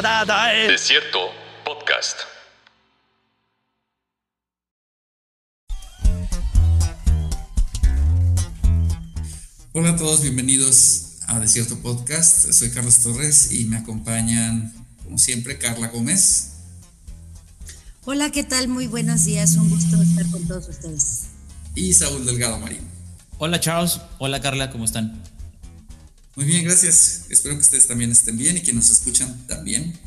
Desierto Podcast. Hola a todos, bienvenidos a Desierto Podcast. Soy Carlos Torres y me acompañan, como siempre, Carla Gómez. Hola, ¿qué tal? Muy buenos días. Un gusto estar con todos ustedes. Y Saúl Delgado Marín. Hola Charles, hola Carla, ¿cómo están? Muy bien, gracias. Espero que ustedes también estén bien y que nos escuchan también.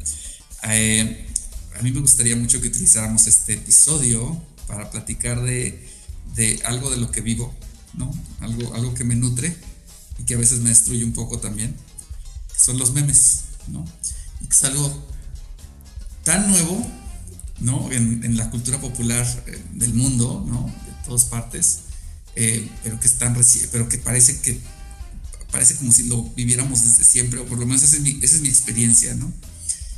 Eh, a mí me gustaría mucho que utilizáramos este episodio para platicar de, de, algo de lo que vivo, ¿no? Algo, algo que me nutre y que a veces me destruye un poco también, que son los memes, ¿no? Y que es algo tan nuevo, ¿no? En, la cultura popular eh, del mundo, ¿no? De todas partes, eh, pero que están, pero que parece que parece como si lo viviéramos desde siempre, o por lo menos esa es mi, experiencia, ¿no?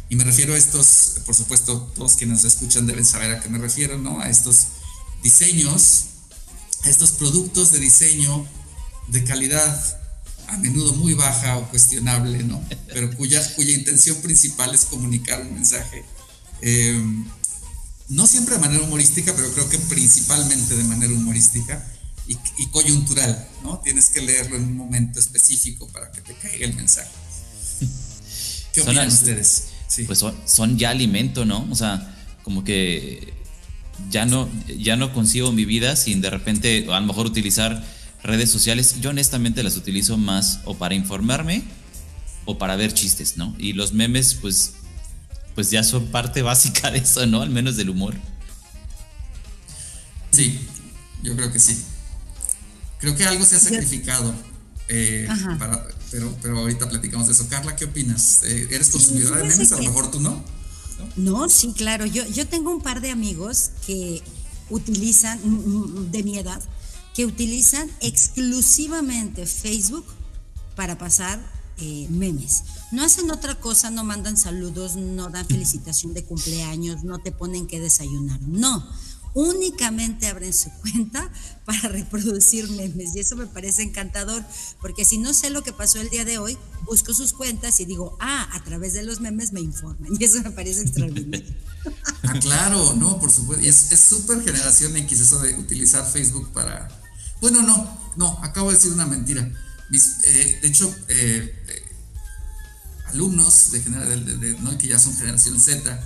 Y me refiero a estos, por supuesto, todos quienes escuchan deben saber a qué me refiero, ¿no? A estos diseños, a estos productos de diseño de calidad a menudo muy baja o cuestionable, ¿no? Pero cuya, cuya intención principal es comunicar un mensaje. Eh, no siempre de manera humorística, pero creo que principalmente de manera humorística y, y, coyuntural, ¿no? Tienes que leerlo en un momento específico para que te caiga el mensaje. ¿Qué opinan ustedes? Sí. Pues son, son, ya alimento, ¿no? O sea, como que ya no, ya no consigo mi vida sin de repente, a lo mejor utilizar redes sociales. Yo honestamente las utilizo más o para informarme o para ver chistes, ¿no? Y los memes, pues, pues ya son parte básica de eso, ¿no? Al menos del humor. Sí, yo creo que sí. Creo que algo se ha sacrificado. Eh, para, pero, pero ahorita platicamos de eso. Carla, ¿qué opinas? Eh, ¿Eres consumidora sí, de memes? A lo mejor tú no. no. No, sí, claro. Yo, yo tengo un par de amigos que utilizan, de mi edad, que utilizan exclusivamente Facebook para pasar eh, memes. No hacen otra cosa, no mandan saludos, no dan felicitación de cumpleaños, no te ponen que desayunar. No únicamente abren su cuenta para reproducir memes y eso me parece encantador porque si no sé lo que pasó el día de hoy, busco sus cuentas y digo, ah, a través de los memes me informan y eso me parece extraordinario. ah, claro, no, por supuesto, y es súper generación X eso de utilizar Facebook para... Bueno, no, no, acabo de decir una mentira. Mis, eh, de hecho, eh, eh, alumnos de, de, ¿no? que ya son generación Z,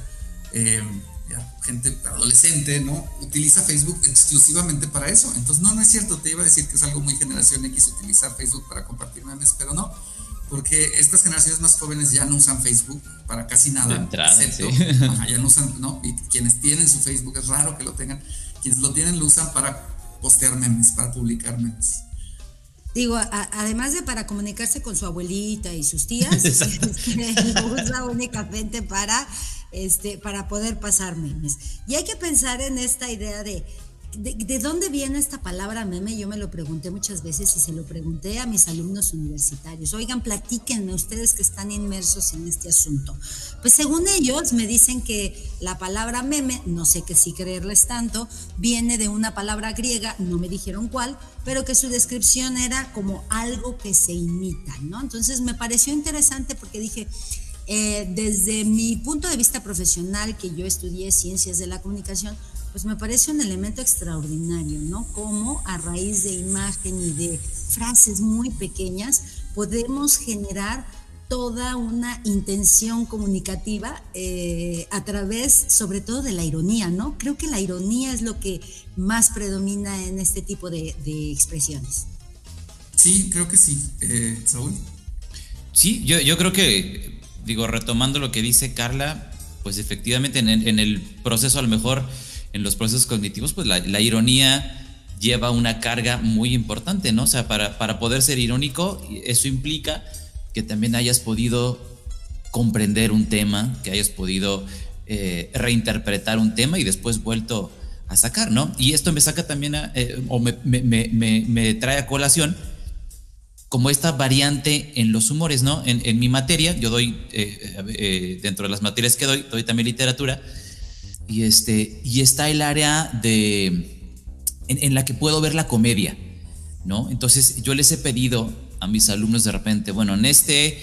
gente adolescente, ¿no? Utiliza Facebook exclusivamente para eso. Entonces, no, no es cierto, te iba a decir que es algo muy generación X utilizar Facebook para compartir memes, pero no, porque estas generaciones más jóvenes ya no usan Facebook para casi nada. Entrada, excepto, sí. ajá, ya no usan, ¿no? Y quienes tienen su Facebook, es raro que lo tengan, quienes lo tienen lo usan para postear memes, para publicar memes. Digo, a, además de para comunicarse con su abuelita y sus tías, lo usa únicamente para este, para poder pasar memes. Y hay que pensar en esta idea de, de, de, dónde viene esta palabra meme. Yo me lo pregunté muchas veces y se lo pregunté a mis alumnos universitarios. Oigan, platíquenme ustedes que están inmersos en este asunto. Pues según ellos me dicen que la palabra meme, no sé que si creerles tanto, viene de una palabra griega, no me dijeron cuál, pero que su descripción era como algo que se imita, ¿no? Entonces me pareció interesante porque dije, eh, desde mi punto de vista profesional, que yo estudié ciencias de la comunicación, pues me parece un elemento extraordinario, ¿no? Cómo a raíz de imagen y de frases muy pequeñas podemos generar toda una intención comunicativa eh, a través, sobre todo, de la ironía, ¿no? Creo que la ironía es lo que más predomina en este tipo de, de expresiones. Sí, creo que sí. Eh, Saúl. Sí, yo, yo creo que digo, retomando lo que dice Carla, pues efectivamente en el, proceso, a lo mejor en los procesos cognitivos, pues la, la, ironía lleva una carga muy importante, ¿no? O sea, para, para poder ser irónico, eso implica que también hayas podido comprender un tema, que hayas podido eh, reinterpretar un tema y después vuelto a sacar, ¿no? Y esto me saca también, a, eh, o me, me, me, me trae a colación como esta variante en los humores, ¿no? En, en mi materia, yo doy, eh, eh, dentro de las materias que doy, doy también literatura, y, este, y está el área de, en, en, la que puedo ver la comedia, ¿no? Entonces yo les he pedido a mis alumnos de repente, bueno, en este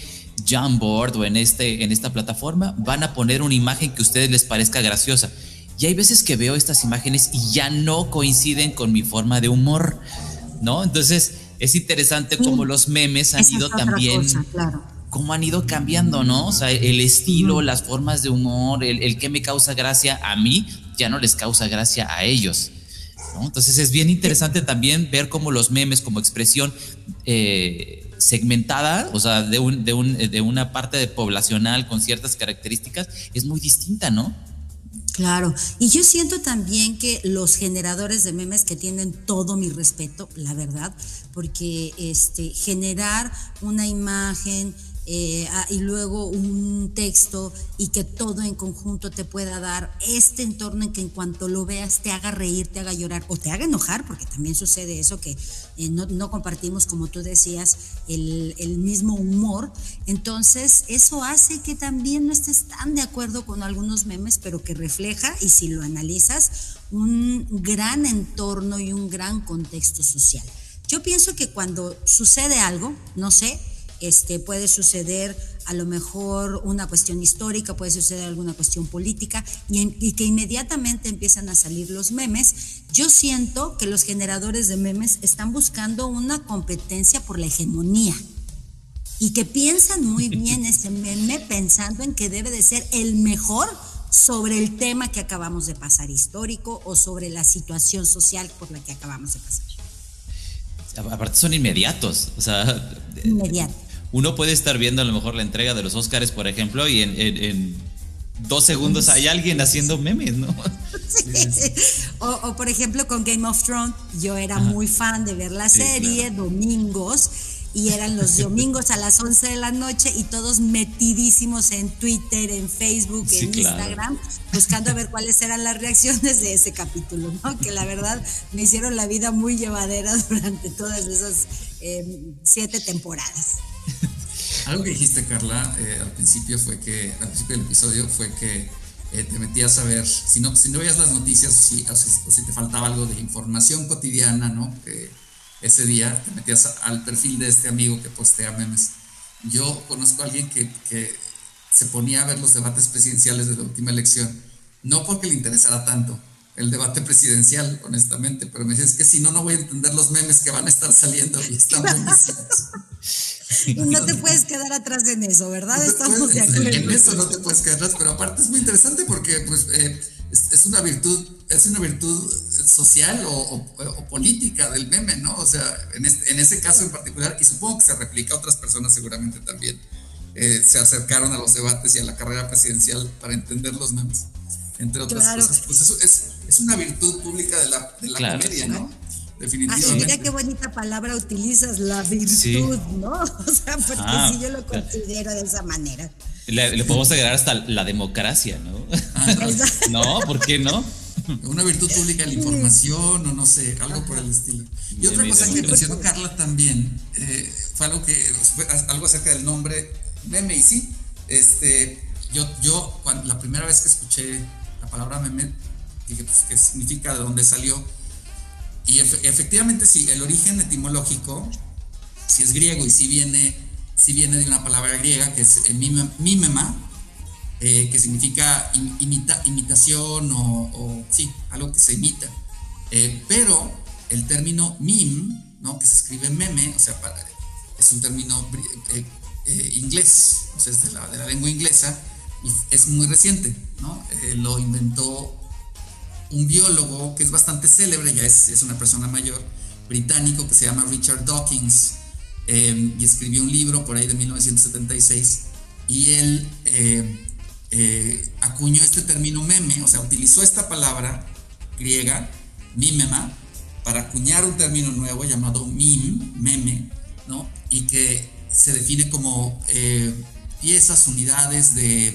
Jamboard o en, este, en esta plataforma, van a poner una imagen que a ustedes les parezca graciosa. Y hay veces que veo estas imágenes y ya no coinciden con mi forma de humor, ¿no? Entonces es interesante cómo los memes han ido también, cómo han ido cambiando, ¿no? O sea, el estilo, las formas de humor, el, el que me causa gracia a mí, ya no les causa gracia a ellos. Entonces es bien interesante también ver cómo los memes como expresión eh, segmentada, o sea, de, un, de, un, de una parte de poblacional con ciertas características, es muy distinta, ¿no? Claro, y yo siento también que los generadores de memes que tienen todo mi respeto, la verdad, porque este generar una imagen eh, y luego un texto y que todo en conjunto te pueda dar este entorno en que en cuanto lo veas te haga reír, te haga llorar o te haga enojar, porque también sucede eso que eh, no, compartimos, como tú decías, el, el mismo humor. Entonces, eso hace que también no estés tan de acuerdo con algunos memes, pero que refleja, y si lo analizas, un gran entorno y un gran contexto social. Yo pienso que cuando sucede algo, no sé, este, puede suceder a lo mejor una cuestión histórica, puede suceder alguna cuestión política y, que inmediatamente empiezan a salir los memes. Yo siento que los generadores de memes están buscando una competencia por la hegemonía y que piensan muy bien ese meme pensando en que debe de ser el mejor sobre el tema que acabamos de pasar histórico o sobre la situación social por la que acabamos de pasar. Aparte son inmediatos, o sea, inmediatos uno puede estar viendo a lo mejor la entrega de los Oscars, por ejemplo, y en, dos segundos hay alguien haciendo memes, ¿no? Sí. O, por ejemplo con Game of Thrones, yo era muy fan de ver la serie domingos y eran los domingos a las 11 de la noche y todos metidísimos en Twitter, en Facebook, en Instagram, buscando a ver cuáles eran las reacciones de ese capítulo, ¿no? Que la verdad me hicieron la vida muy llevadera durante todas esas eh, siete temporadas. Algo que dijiste, Carla, eh, al principio fue que, al principio del episodio, fue que eh, te metías a ver, si no, si no veías las noticias o si, te faltaba algo de información cotidiana, ¿no? Que ese día te metías al perfil de este amigo que postea memes. Yo conozco a alguien que, que se ponía a ver los debates presidenciales de la última elección, no porque le interesara tanto, el debate presidencial, honestamente, pero me dices que si no, no voy a entender los memes que van a estar saliendo y están buenísimos. Y no te puedes quedar atrás en eso, ¿verdad? Estamos de acuerdo. En eso no te puedes quedar atrás, pero aparte es muy interesante porque pues, eh, es, una virtud, es una virtud social o, política del meme, ¿no? O sea, en, en, ese caso en particular, y supongo que se replica a otras personas seguramente también, eh, se acercaron a los debates y a la carrera presidencial para entender los memes, entre otras cosas. Pues eso es, es, una virtud pública de la, de la comedia, ¿no? definitivamente. Ay, mira qué bonita palabra utilizas, la virtud, ¿no? O sea, porque ah, sí yo lo considero de esa manera. Le, podemos agregar hasta la democracia, ¿no? Ah, no, ¿por qué no? Una virtud pública la información o no sé, algo por el estilo. Y otra cosa que mencionó Carla también eh, fue algo que algo acerca del nombre meme. Y sí, este, yo, yo cuando, la primera vez que escuché la palabra meme dije pues qué significa de dónde salió y efectivamente sí, el origen etimológico, si es griego y si viene, si viene de una palabra griega que es mimema, eh, que significa imita, imitación o, sí, algo que se imita. Eh, pero el término mim, ¿no? que se escribe meme, o sea, es un término eh, inglés, o sea, es de la, de la, lengua inglesa, y es muy reciente, ¿no? lo inventó un biólogo que es bastante célebre, ya es, es una persona mayor, británico, que se llama Richard Dawkins, y escribió un libro por ahí de 1976, y él eh, eh, acuñó este término meme, o sea, utilizó esta palabra griega, mimema, para acuñar un término nuevo llamado mim, meme, ¿no? Y que se define como eh, piezas, unidades de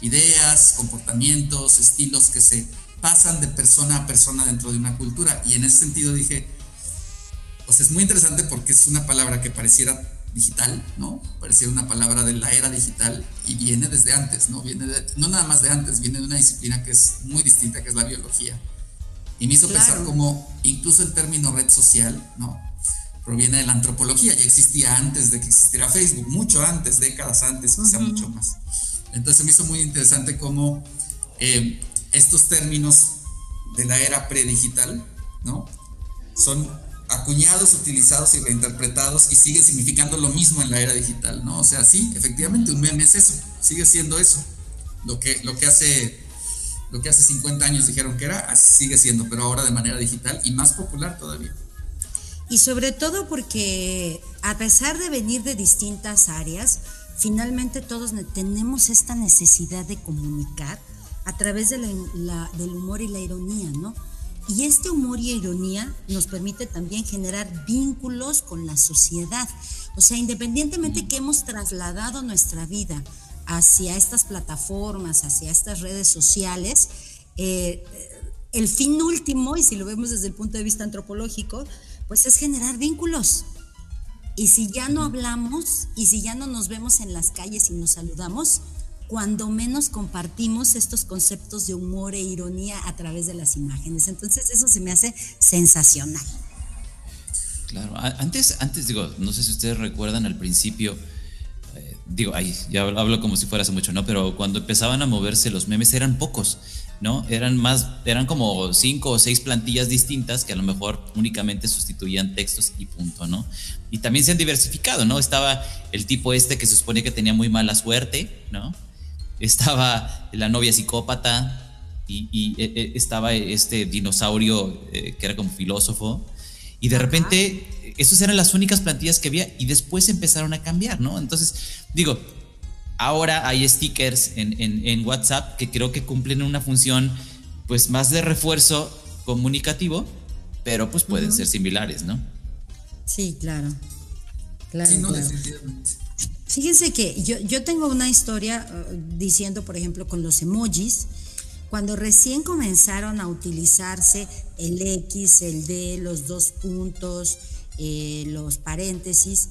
ideas, comportamientos, estilos que se pasan de persona a persona dentro de una cultura. Y en ese sentido dije, sea, es muy interesante porque es una palabra que pareciera digital, ¿no? Pareciera una palabra de la era digital y viene desde antes, ¿no? Viene no nada más de antes, viene de una disciplina que es muy distinta, que es la biología. Y me hizo pensar como incluso el término red social, ¿no? proviene de la antropología, ya existía antes de que existiera Facebook, mucho antes, décadas antes, quizá mucho más. Entonces me hizo muy interesante cómo eh, estos términos de la era predigital, ¿no? Son acuñados, utilizados y reinterpretados y siguen significando lo mismo en la era digital, ¿no? O sea, sí, efectivamente, un meme es eso, sigue siendo eso. Lo que, lo que hace lo que hace 50 años dijeron que era, sigue siendo, pero ahora de manera digital y más popular todavía. Y sobre todo porque a pesar de venir de distintas áreas, finalmente todos tenemos esta necesidad de comunicar a través de del humor y la ironía, ¿no? Y este humor y ironía nos permite también generar vínculos con la sociedad. O sea, independientemente que hemos trasladado nuestra vida hacia estas plataformas, hacia estas redes sociales, eh, el fin último, y si lo vemos desde el punto de vista antropológico, pues es generar vínculos. Y si ya no hablamos y si ya no nos vemos en las calles y nos saludamos, cuando menos compartimos estos conceptos de humor e ironía a través de las imágenes. Entonces eso se me hace sensacional. Claro, antes, antes digo, no sé si ustedes recuerdan al principio, eh, digo, ahí ya hablo como si fuera hace mucho, ¿no? Pero cuando empezaban a moverse los memes eran pocos, ¿no? Eran más, eran como cinco o seis plantillas distintas que a lo mejor únicamente sustituían textos y punto, ¿no? Y también se han diversificado, ¿no? Estaba el tipo este que se supone que tenía muy mala suerte, ¿no? Estaba la novia psicópata y, e, e, estaba este dinosaurio eh, que era como filósofo. Y de repente, esas eran las únicas plantillas que había y después empezaron a cambiar, ¿no? Entonces, digo, ahora hay stickers en, WhatsApp que creo que cumplen una función pues más de refuerzo comunicativo, pero pues pueden ser similares, ¿no? Sí, claro. Claro, sí, no, claro. definitivamente. Fíjense que yo, yo tengo una historia uh, diciendo, por ejemplo, con los emojis, cuando recién comenzaron a utilizarse el X, el D, los dos puntos, eh, los paréntesis,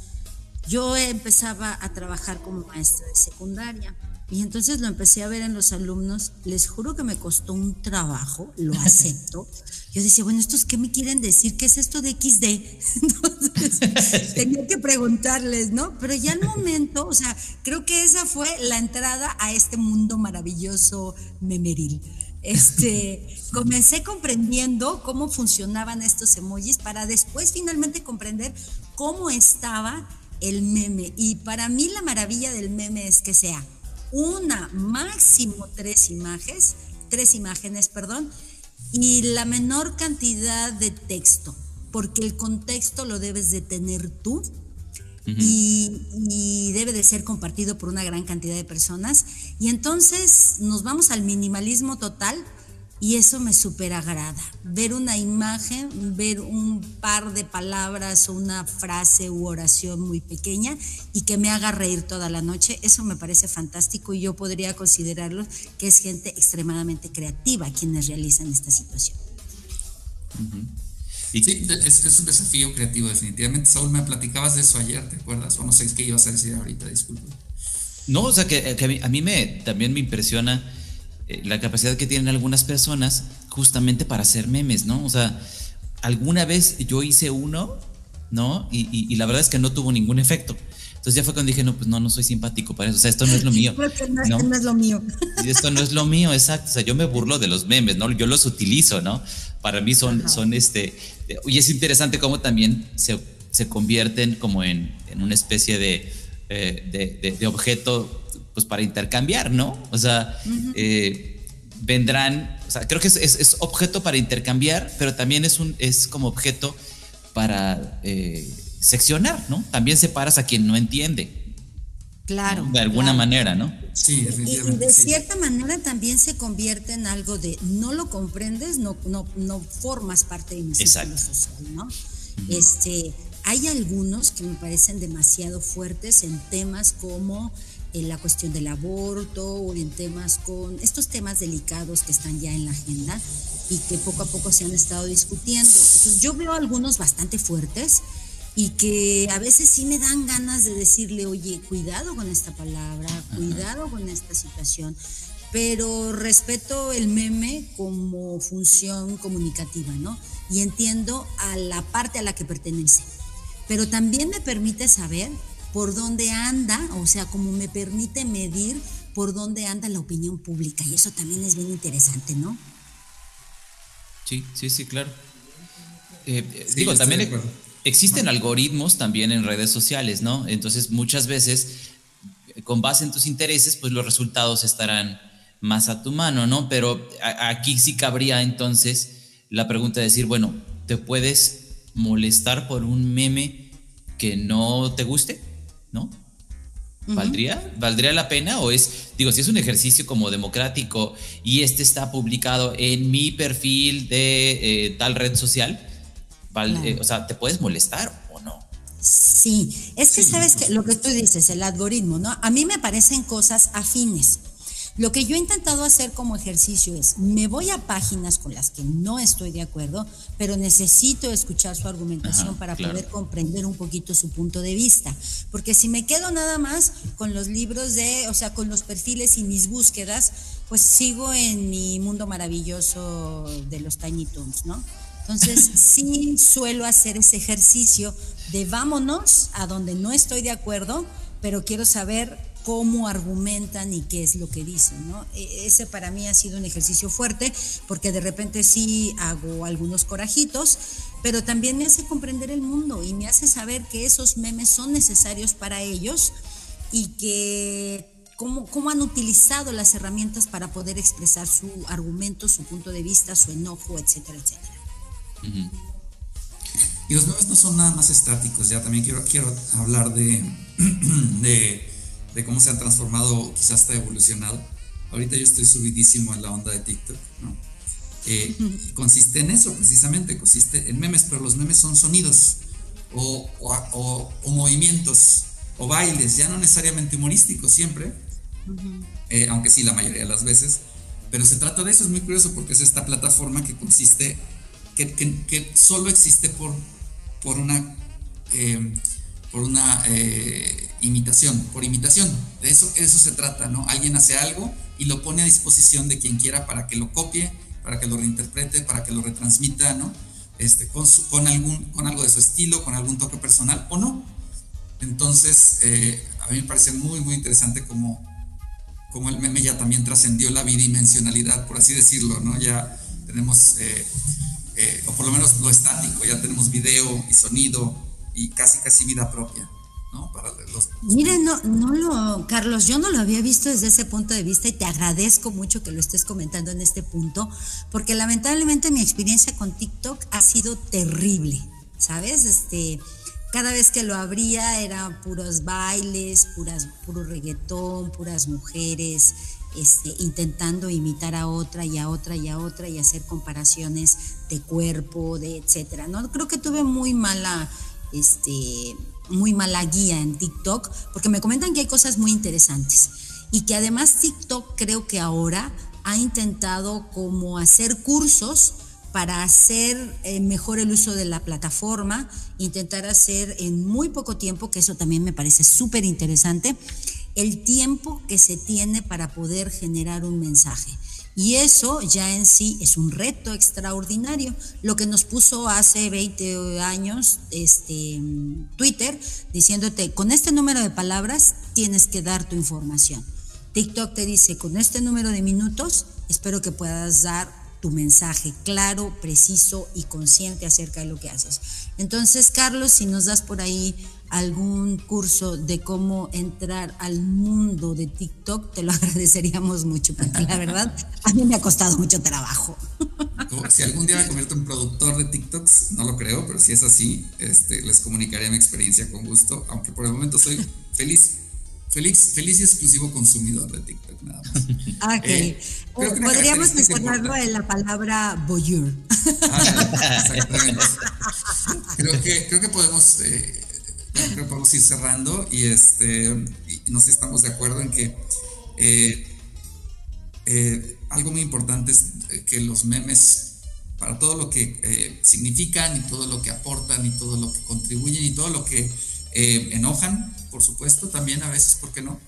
yo empezaba a trabajar como maestra de secundaria. Y entonces lo empecé a ver en los alumnos. Les juro que me costó un trabajo, lo acepto. Yo decía, bueno, ¿estos qué me quieren decir? ¿Qué es esto de XD? Entonces, tenía que preguntarles, ¿no? Pero ya al momento, o sea, creo que esa fue la entrada a este mundo maravilloso memeril. Este, comencé comprendiendo cómo funcionaban estos emojis para después finalmente comprender cómo estaba el meme. Y para mí la maravilla del meme es que sea una, máximo tres imágenes, tres imágenes, perdón, y la menor cantidad de texto, porque el contexto lo debes de tener tú y, y, debe de ser compartido por una gran cantidad de personas. Y entonces nos vamos al minimalismo total y eso me súper agrada. Ver una imagen, ver un par de palabras o una frase u oración muy pequeña y que me haga reír toda la noche, eso me parece fantástico y yo podría considerarlo que es gente extremadamente creativa quienes realizan esta situación. Sí, es, un desafío creativo definitivamente. Saúl, me platicabas de eso ayer, ¿te acuerdas? O no sé qué ibas a decir ahorita, disculpe. No, o sea, que, a, mí, a mí me, también me impresiona eh, la capacidad que tienen algunas personas justamente para hacer memes, ¿no? O sea, alguna vez yo hice uno, ¿no? Y, la verdad es que no tuvo ningún efecto. Entonces ya fue cuando dije, no, pues no, no soy simpático para eso. O sea, esto no es lo mío. no, no, es lo mío. Esto no es lo mío, exacto. O sea, yo me burlo de los memes, ¿no? Yo los utilizo, ¿no? Para mí son, son este. Y es interesante cómo también se, se convierten como en, en una especie de, eh, de, de objeto pues para intercambiar, ¿no? O sea, eh, vendrán, o sea, creo que es, objeto para intercambiar, pero también es, un, es como objeto para eh, seccionar, ¿no? También separas a quien no entiende. Claro. De alguna manera, ¿no? Sí, definitivamente. Y, de cierta manera también se convierte en algo de no lo comprendes, no, no, no formas parte de mi círculo social, ¿no? Este, hay algunos que me parecen demasiado fuertes en temas como en la cuestión del aborto o en temas con estos temas delicados que están ya en la agenda y que poco a poco se han estado discutiendo. Entonces yo veo algunos bastante fuertes y que a veces sí me dan ganas de decirle, oye, cuidado con esta palabra, cuidado con esta situación, pero respeto el meme como función comunicativa, ¿no? Y entiendo a la parte a la que pertenece pero también me permite saber por dónde anda, o sea, como me permite medir por dónde anda la opinión pública. Y eso también es bien interesante, ¿no? Sí, sí, sí, claro. Eh, digo, también existen algoritmos también en redes sociales, ¿no? Entonces, muchas veces, con base en tus intereses, pues los resultados estarán más a tu mano, ¿no? Pero aquí sí cabría entonces la pregunta de decir, bueno, ¿te puedes molestar por un meme que no te guste? ¿No? ¿Valdría? ¿Valdría la pena? O es, digo, si es un ejercicio como democrático y este está publicado en mi perfil de eh, tal red social, eh, o sea, ¿te puedes molestar o no? Sí, es que sabes que lo que tú dices, el algoritmo, ¿no? A mí me parecen cosas afines. Lo que yo he intentado hacer como ejercicio es, me voy a páginas con las que no estoy de acuerdo, pero necesito escuchar su argumentación para poder comprender un poquito su punto de vista. Porque si me quedo nada más con los libros de, o sea, con los perfiles y mis búsquedas, pues sigo en mi mundo maravilloso de los Tiny Toons, ¿no? Entonces, sí suelo hacer ese ejercicio de vámonos a donde no estoy de acuerdo, pero quiero saber cómo argumentan y qué es lo que dicen, ¿no? E, ese para mí ha sido un ejercicio fuerte porque de repente sí hago algunos corajitos, pero también me hace comprender el mundo y me hace saber que esos memes son necesarios para ellos y que cómo, cómo han utilizado las herramientas para poder expresar su argumento, su punto de vista, su enojo, etcétera, etcétera. Y los memes no son nada más estáticos, ya también quiero, quiero hablar de, de de cómo se han transformado, quizás hasta evolucionado. Ahorita yo estoy subidísimo en la onda de TikTok, ¿no? Eh, consiste en eso, precisamente, consiste en memes, pero los memes son sonidos o, o, movimientos o bailes, ya no necesariamente humorísticos siempre, eh, aunque sí la mayoría de las veces, pero se trata de eso, es muy curioso porque es esta plataforma que consiste, que, que, solo existe por, por una... Eh, por una eh, imitación, por imitación. De eso, eso se trata, ¿no? Alguien hace algo y lo pone a disposición de quien quiera para que lo copie, para que lo reinterprete, para que lo retransmita, ¿no? Este, con, algún, con algo de su estilo, con algún toque personal o no. Entonces, eh, a mí me parece muy, muy interesante como, como el meme ya también trascendió la bidimensionalidad, por así decirlo, ¿no? Ya tenemos, eh, o por lo menos lo estático, ya tenemos video y sonido, y casi casi vida propia. ¿no? Para los, Miren, no, no lo, Carlos, yo no lo había visto desde ese punto de vista y te agradezco mucho que lo estés comentando en este punto, porque lamentablemente mi experiencia con TikTok ha sido terrible, ¿sabes? Este, cada vez que lo abría eran puros bailes, puras, puro reggaetón, puras mujeres, este, intentando imitar a otra y a otra y a otra y hacer comparaciones de cuerpo, de etcétera. No creo que tuve muy mala este, muy mala guía en TikTok, porque me comentan que hay cosas muy interesantes y que además TikTok creo que ahora ha intentado como hacer cursos para hacer eh, mejor el uso de la plataforma, intentar hacer en muy poco tiempo, que eso también me parece súper interesante, el tiempo que se tiene para poder generar un mensaje. Y eso ya en sí es un reto extraordinario. Lo que nos puso hace 20 años este, Twitter diciéndote, con este número de palabras tienes que dar tu información. TikTok te dice, con este número de minutos, espero que puedas dar tu mensaje claro, preciso y consciente acerca de lo que haces. Entonces, Carlos, si nos das por ahí algún curso de cómo entrar al mundo de TikTok, te lo agradeceríamos mucho, porque la verdad a mí me ha costado mucho trabajo. Si algún día me convierto en productor de TikToks, no lo creo, pero si es así, este, les comunicaré mi experiencia con gusto, aunque por el momento soy feliz Feliz, feliz y exclusivo consumidor de TikTok, nada más. Ok. Eh, podríamos mencionarlo en la palabra voyeur. Ah, exactamente. creo, que, creo que podemos eh, creo que podemos ir cerrando y, este, no sé si estamos de acuerdo en que eh, eh, algo muy importante es que los memes, para todo lo que eh, significan y todo lo que aportan y todo lo que contribuyen y todo lo que enojan, por supuesto, también a veces, ¿por qué no?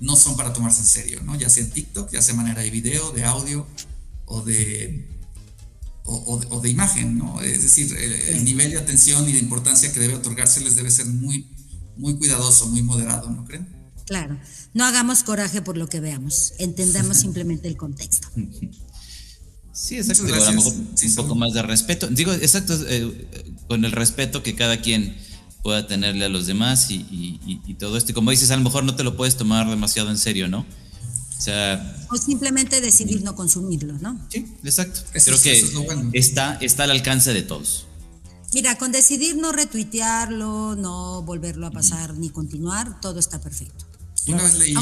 no son para tomarse en serio, ¿no? Ya sea en TikTok, ya sea manera de video, de audio o de o, de, imagen, ¿no? Es decir, el, nivel de atención y de importancia que debe otorgárseles debe ser muy, muy cuidadoso, muy moderado, ¿no creen? Claro, no hagamos coraje por lo que veamos, entendamos simplemente el contexto. Sí, exacto. un poco más de respeto. Digo, exacto, eh, con el respeto que cada quien pueda tenerle a los demás y, todo esto. Y como dices, a lo mejor no te lo puedes tomar demasiado en serio, ¿no? O sea. O simplemente decidir no consumirlo, ¿no? Sí, exacto. Creo que está, está al alcance de todos. Mira, con decidir no retuitearlo, no volverlo a pasar ni continuar, todo está perfecto. Una vez leí,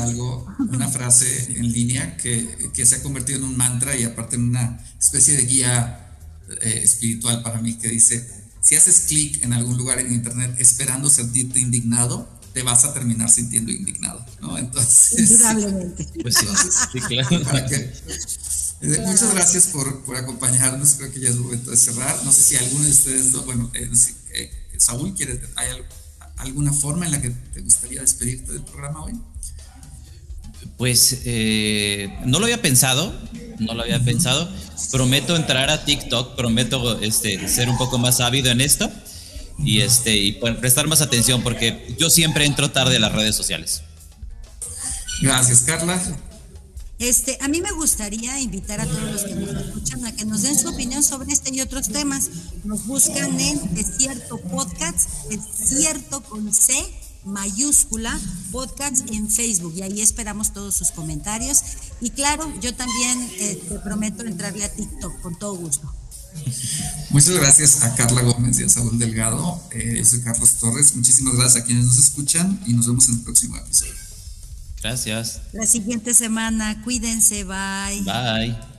algo, una frase en línea que, se ha convertido en un mantra y aparte en una especie de guía eh, espiritual para mí que dice, si haces clic en algún lugar en internet esperando sentirte indignado, te vas a terminar sintiendo indignado, ¿no? Entonces, Indudablemente. Pues sí, claro. Eh, muchas gracias por, por, acompañarnos, creo que ya es momento de cerrar. No sé si alguno de ustedes, bueno, eh, Saúl, ¿quiere, ¿hay algo? alguna forma en la que te gustaría despedirte del programa hoy? Pues eh, no lo había pensado, no lo había pensado. Prometo entrar a TikTok, prometo este, ser un poco más ávido en esto y, este, y prestar más atención porque yo siempre entro tarde a las redes sociales. Gracias, Carla. Este, a mí me gustaría invitar a todos los que nos escuchan a que nos den su opinión sobre este y otros temas. Nos buscan en Desierto Podcast, Desierto con C mayúscula, podcast en Facebook y ahí esperamos todos sus comentarios. Y claro, yo también eh, te prometo entrarle a TikTok con todo gusto. Muchas gracias a Carla Gómez y a Saúl Delgado. Eh, yo soy Carlos Torres. Muchísimas gracias a quienes nos escuchan y nos vemos en el próximo episodio. Gracias. La siguiente semana, cuídense, bye. Bye.